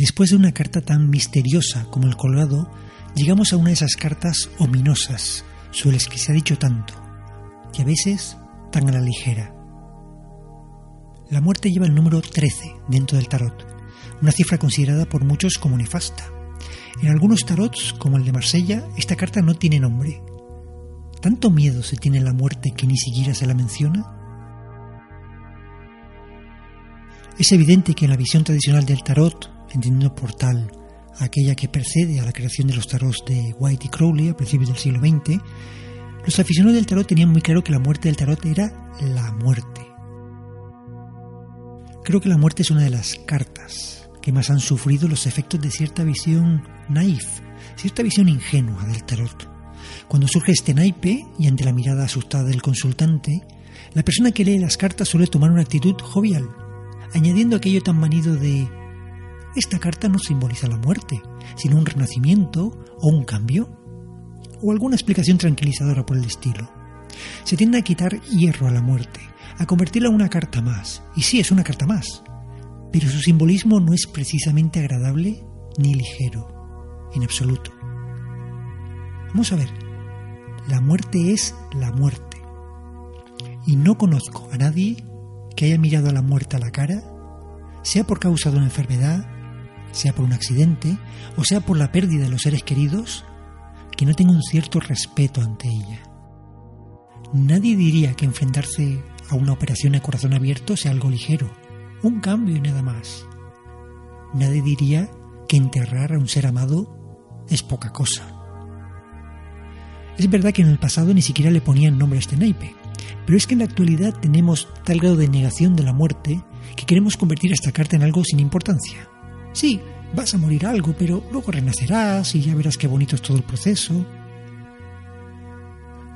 Después de una carta tan misteriosa como el colgado, llegamos a una de esas cartas ominosas, sobre las que se ha dicho tanto, y a veces tan a la ligera. La muerte lleva el número 13 dentro del tarot, una cifra considerada por muchos como nefasta. En algunos tarots, como el de Marsella, esta carta no tiene nombre, ¿Tanto miedo se tiene la muerte que ni siquiera se la menciona? Es evidente que en la visión tradicional del tarot, entendiendo por tal aquella que precede a la creación de los tarots de White y Crowley a principios del siglo XX, los aficionados del tarot tenían muy claro que la muerte del tarot era la muerte. Creo que la muerte es una de las cartas que más han sufrido los efectos de cierta visión naif, cierta visión ingenua del tarot. Cuando surge este naipe y ante la mirada asustada del consultante, la persona que lee las cartas suele tomar una actitud jovial, añadiendo aquello tan manido de esta carta no simboliza la muerte, sino un renacimiento o un cambio, o alguna explicación tranquilizadora por el estilo. Se tiende a quitar hierro a la muerte, a convertirla en una carta más, y sí es una carta más, pero su simbolismo no es precisamente agradable ni ligero, en absoluto. Vamos a ver, la muerte es la muerte. Y no conozco a nadie que haya mirado a la muerte a la cara, sea por causa de una enfermedad, sea por un accidente, o sea por la pérdida de los seres queridos, que no tenga un cierto respeto ante ella. Nadie diría que enfrentarse a una operación a corazón abierto sea algo ligero, un cambio y nada más. Nadie diría que enterrar a un ser amado es poca cosa. Es verdad que en el pasado ni siquiera le ponían nombre a este naipe, pero es que en la actualidad tenemos tal grado de negación de la muerte que queremos convertir esta carta en algo sin importancia. Sí, vas a morir algo, pero luego renacerás y ya verás qué bonito es todo el proceso.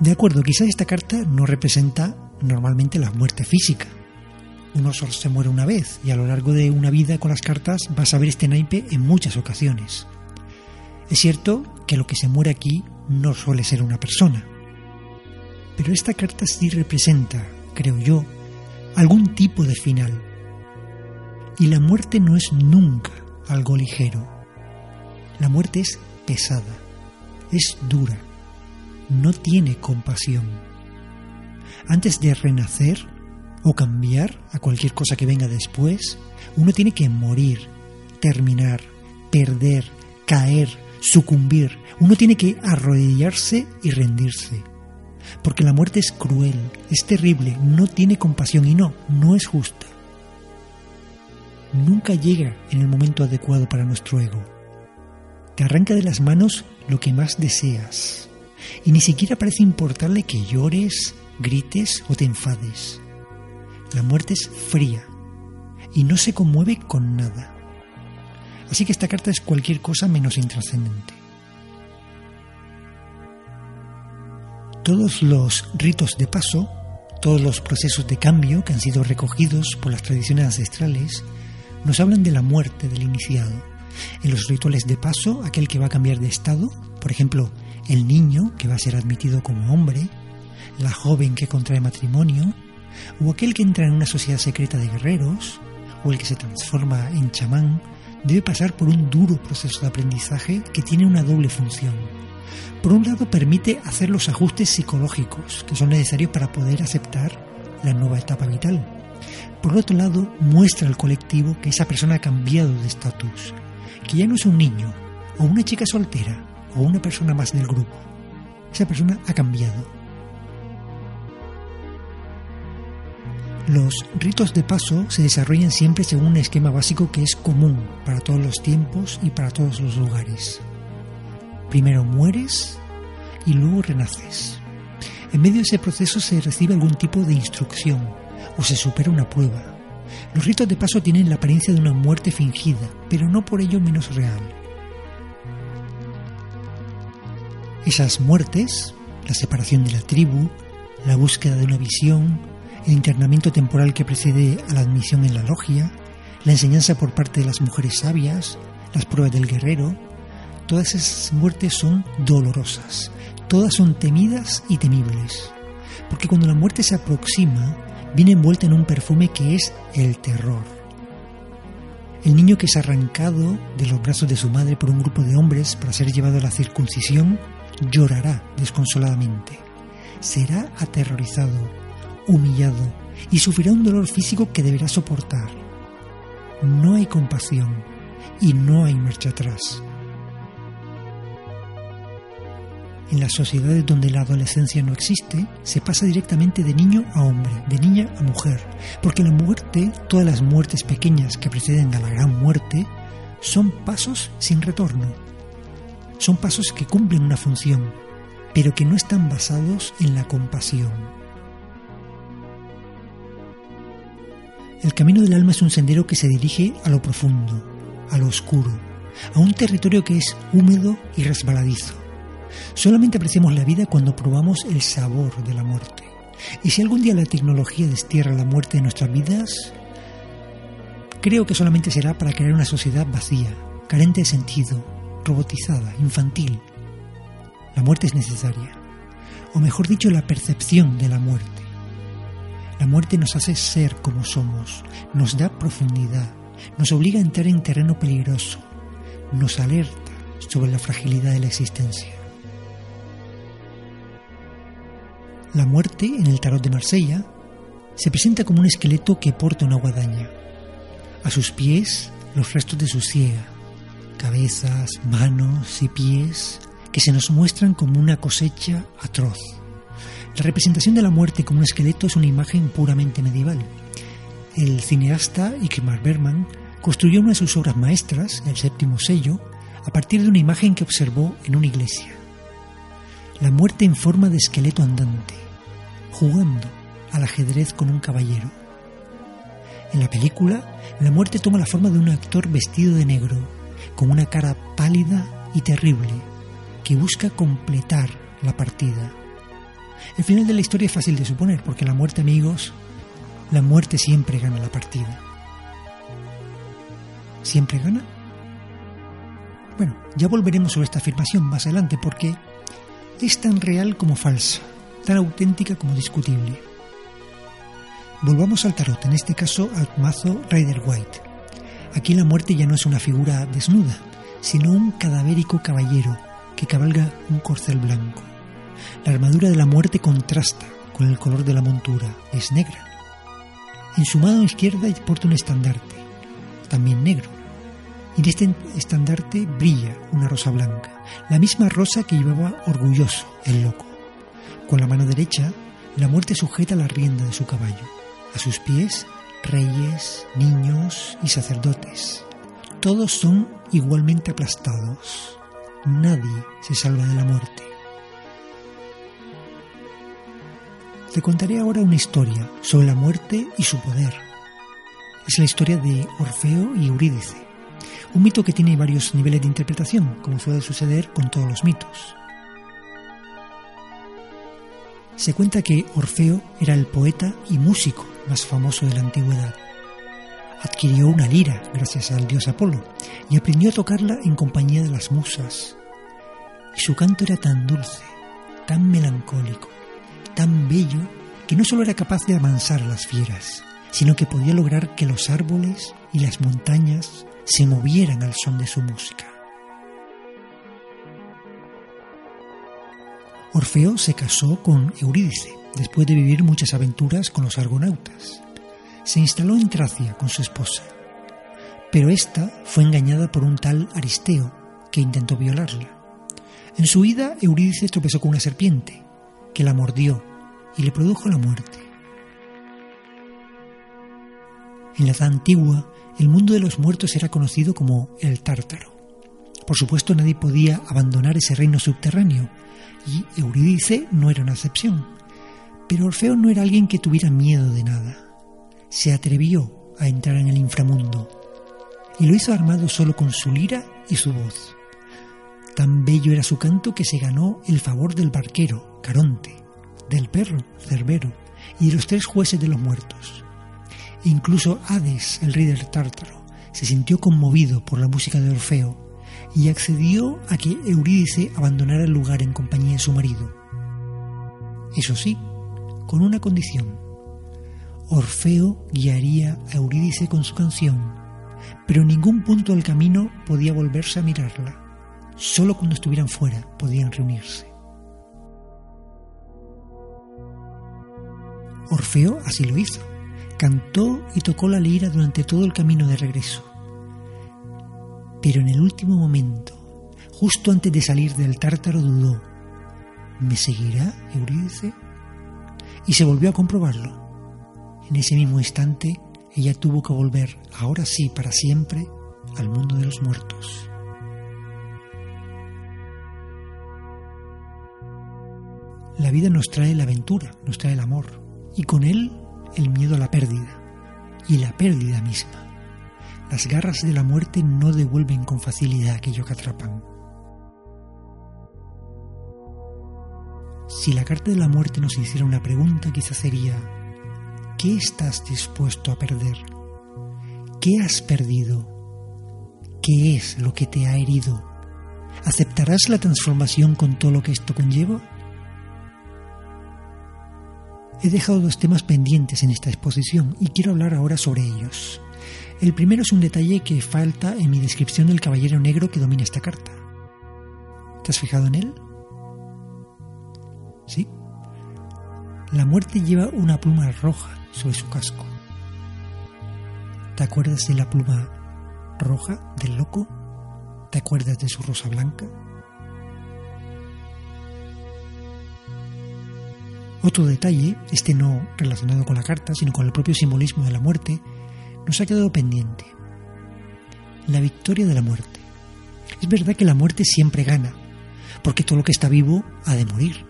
De acuerdo, quizás esta carta no representa normalmente la muerte física. Uno solo se muere una vez y a lo largo de una vida con las cartas vas a ver este naipe en muchas ocasiones. Es cierto que lo que se muere aquí no suele ser una persona. Pero esta carta sí representa, creo yo, algún tipo de final. Y la muerte no es nunca algo ligero. La muerte es pesada, es dura, no tiene compasión. Antes de renacer o cambiar a cualquier cosa que venga después, uno tiene que morir, terminar, perder, caer, sucumbir, uno tiene que arrodillarse y rendirse. Porque la muerte es cruel, es terrible, no tiene compasión y no, no es justa. Nunca llega en el momento adecuado para nuestro ego. Te arranca de las manos lo que más deseas. Y ni siquiera parece importarle que llores, grites o te enfades. La muerte es fría y no se conmueve con nada. Así que esta carta es cualquier cosa menos intrascendente. Todos los ritos de paso, todos los procesos de cambio que han sido recogidos por las tradiciones ancestrales, nos hablan de la muerte del iniciado. En los rituales de paso, aquel que va a cambiar de estado, por ejemplo, el niño que va a ser admitido como hombre, la joven que contrae matrimonio, o aquel que entra en una sociedad secreta de guerreros, o el que se transforma en chamán debe pasar por un duro proceso de aprendizaje que tiene una doble función. Por un lado, permite hacer los ajustes psicológicos que son necesarios para poder aceptar la nueva etapa vital. Por otro lado, muestra al colectivo que esa persona ha cambiado de estatus, que ya no es un niño, o una chica soltera, o una persona más del grupo. Esa persona ha cambiado. Los ritos de paso se desarrollan siempre según un esquema básico que es común para todos los tiempos y para todos los lugares. Primero mueres y luego renaces. En medio de ese proceso se recibe algún tipo de instrucción o se supera una prueba. Los ritos de paso tienen la apariencia de una muerte fingida, pero no por ello menos real. Esas muertes, la separación de la tribu, la búsqueda de una visión, el internamiento temporal que precede a la admisión en la logia, la enseñanza por parte de las mujeres sabias, las pruebas del guerrero, todas esas muertes son dolorosas, todas son temidas y temibles, porque cuando la muerte se aproxima, viene envuelta en un perfume que es el terror. El niño que es arrancado de los brazos de su madre por un grupo de hombres para ser llevado a la circuncisión llorará desconsoladamente. Será aterrorizado, humillado y sufrirá un dolor físico que deberá soportar. No hay compasión y no hay marcha atrás. En las sociedades donde la adolescencia no existe, se pasa directamente de niño a hombre, de niña a mujer, porque la muerte, todas las muertes pequeñas que preceden a la gran muerte, son pasos sin retorno. Son pasos que cumplen una función, pero que no están basados en la compasión. El camino del alma es un sendero que se dirige a lo profundo, a lo oscuro, a un territorio que es húmedo y resbaladizo. Solamente apreciamos la vida cuando probamos el sabor de la muerte. Y si algún día la tecnología destierra la muerte de nuestras vidas, creo que solamente será para crear una sociedad vacía, carente de sentido, robotizada, infantil. La muerte es necesaria, o mejor dicho, la percepción de la muerte. La muerte nos hace ser como somos, nos da profundidad, nos obliga a entrar en terreno peligroso, nos alerta sobre la fragilidad de la existencia. La muerte en el tarot de Marsella se presenta como un esqueleto que porta una guadaña. A sus pies los restos de su ciega, cabezas, manos y pies que se nos muestran como una cosecha atroz. La representación de la muerte como un esqueleto es una imagen puramente medieval. El cineasta Ikmar Berman construyó una de sus obras maestras, el séptimo sello, a partir de una imagen que observó en una iglesia. La muerte en forma de esqueleto andante, jugando al ajedrez con un caballero. En la película, la muerte toma la forma de un actor vestido de negro, con una cara pálida y terrible, que busca completar la partida. El final de la historia es fácil de suponer, porque la muerte, amigos, la muerte siempre gana la partida. ¿Siempre gana? Bueno, ya volveremos sobre esta afirmación más adelante, porque es tan real como falsa, tan auténtica como discutible. Volvamos al tarot, en este caso al mazo Rider White. Aquí la muerte ya no es una figura desnuda, sino un cadavérico caballero que cabalga un corcel blanco. La armadura de la muerte contrasta con el color de la montura, es negra. En su mano izquierda porta un estandarte, también negro. Y en este estandarte brilla una rosa blanca, la misma rosa que llevaba orgulloso el loco. Con la mano derecha, la muerte sujeta la rienda de su caballo. A sus pies, reyes, niños y sacerdotes. Todos son igualmente aplastados. Nadie se salva de la muerte. Te contaré ahora una historia sobre la muerte y su poder. Es la historia de Orfeo y Eurídice, un mito que tiene varios niveles de interpretación, como suele suceder con todos los mitos. Se cuenta que Orfeo era el poeta y músico más famoso de la antigüedad. Adquirió una lira gracias al dios Apolo y aprendió a tocarla en compañía de las musas. Y su canto era tan dulce, tan melancólico, tan bello que no solo era capaz de amansar a las fieras, sino que podía lograr que los árboles y las montañas se movieran al son de su música. Orfeo se casó con Eurídice, después de vivir muchas aventuras con los argonautas. Se instaló en Tracia con su esposa, pero ésta fue engañada por un tal Aristeo, que intentó violarla. En su huida, Eurídice tropezó con una serpiente, que la mordió y le produjo la muerte. En la edad antigua, el mundo de los muertos era conocido como el Tártaro. Por supuesto, nadie podía abandonar ese reino subterráneo, y Eurídice no era una excepción. Pero Orfeo no era alguien que tuviera miedo de nada. Se atrevió a entrar en el inframundo, y lo hizo armado solo con su lira y su voz. Tan bello era su canto que se ganó el favor del barquero, Caronte, del perro, Cerbero, y de los tres jueces de los muertos. Incluso Hades, el rey del Tártaro, se sintió conmovido por la música de Orfeo y accedió a que Eurídice abandonara el lugar en compañía de su marido. Eso sí, con una condición. Orfeo guiaría a Eurídice con su canción, pero en ningún punto del camino podía volverse a mirarla. Solo cuando estuvieran fuera podían reunirse. Orfeo así lo hizo. Cantó y tocó la lira durante todo el camino de regreso. Pero en el último momento, justo antes de salir del tártaro, dudó. ¿Me seguirá Eurídice? Y se volvió a comprobarlo. En ese mismo instante, ella tuvo que volver, ahora sí, para siempre, al mundo de los muertos. La vida nos trae la aventura, nos trae el amor, y con él el miedo a la pérdida, y la pérdida misma. Las garras de la muerte no devuelven con facilidad aquello que atrapan. Si la carta de la muerte nos hiciera una pregunta, quizás sería, ¿qué estás dispuesto a perder? ¿Qué has perdido? ¿Qué es lo que te ha herido? ¿Aceptarás la transformación con todo lo que esto conlleva? He dejado dos temas pendientes en esta exposición y quiero hablar ahora sobre ellos. El primero es un detalle que falta en mi descripción del caballero negro que domina esta carta. ¿Te has fijado en él? Sí. La muerte lleva una pluma roja sobre su casco. ¿Te acuerdas de la pluma roja del loco? ¿Te acuerdas de su rosa blanca? Otro detalle, este no relacionado con la carta, sino con el propio simbolismo de la muerte, nos ha quedado pendiente. La victoria de la muerte. Es verdad que la muerte siempre gana, porque todo lo que está vivo ha de morir.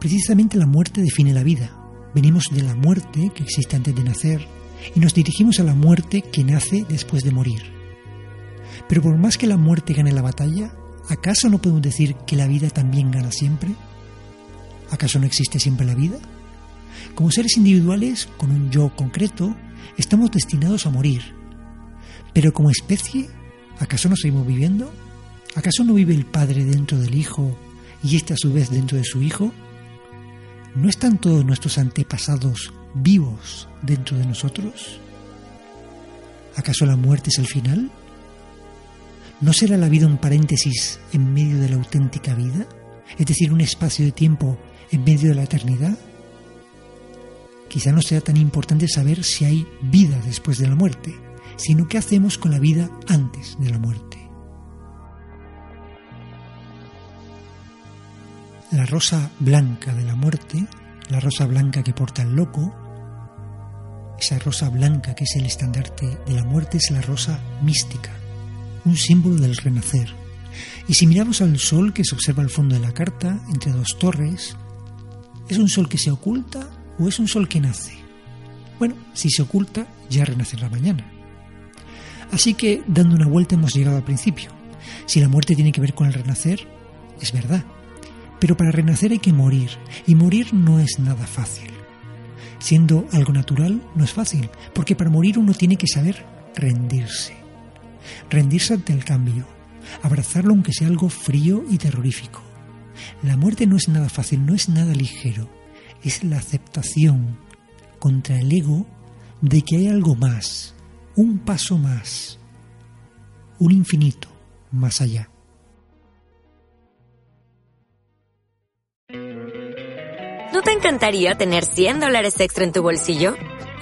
Precisamente la muerte define la vida. Venimos de la muerte que existe antes de nacer y nos dirigimos a la muerte que nace después de morir. Pero por más que la muerte gane la batalla, ¿acaso no podemos decir que la vida también gana siempre? ¿Acaso no existe siempre la vida? Como seres individuales, con un yo concreto, estamos destinados a morir. Pero como especie, ¿acaso no seguimos viviendo? ¿Acaso no vive el Padre dentro del Hijo y éste a su vez dentro de su Hijo? ¿No están todos nuestros antepasados vivos dentro de nosotros? ¿Acaso la muerte es el final? ¿No será la vida un paréntesis en medio de la auténtica vida? Es decir, un espacio de tiempo en medio de la eternidad? Quizá no sea tan importante saber si hay vida después de la muerte, sino qué hacemos con la vida antes de la muerte. La rosa blanca de la muerte, la rosa blanca que porta el loco, esa rosa blanca que es el estandarte de la muerte es la rosa mística, un símbolo del renacer. Y si miramos al sol que se observa al fondo de la carta, entre dos torres, ¿es un sol que se oculta o es un sol que nace? Bueno, si se oculta, ya renacerá mañana. Así que, dando una vuelta, hemos llegado al principio. Si la muerte tiene que ver con el renacer, es verdad. Pero para renacer hay que morir, y morir no es nada fácil. Siendo algo natural, no es fácil, porque para morir uno tiene que saber rendirse. Rendirse ante el cambio, abrazarlo aunque sea algo frío y terrorífico. La muerte no es nada fácil, no es nada ligero, es la aceptación contra el ego de que hay algo más, un paso más, un infinito más allá. ¿No te encantaría tener 100 dólares extra en tu bolsillo?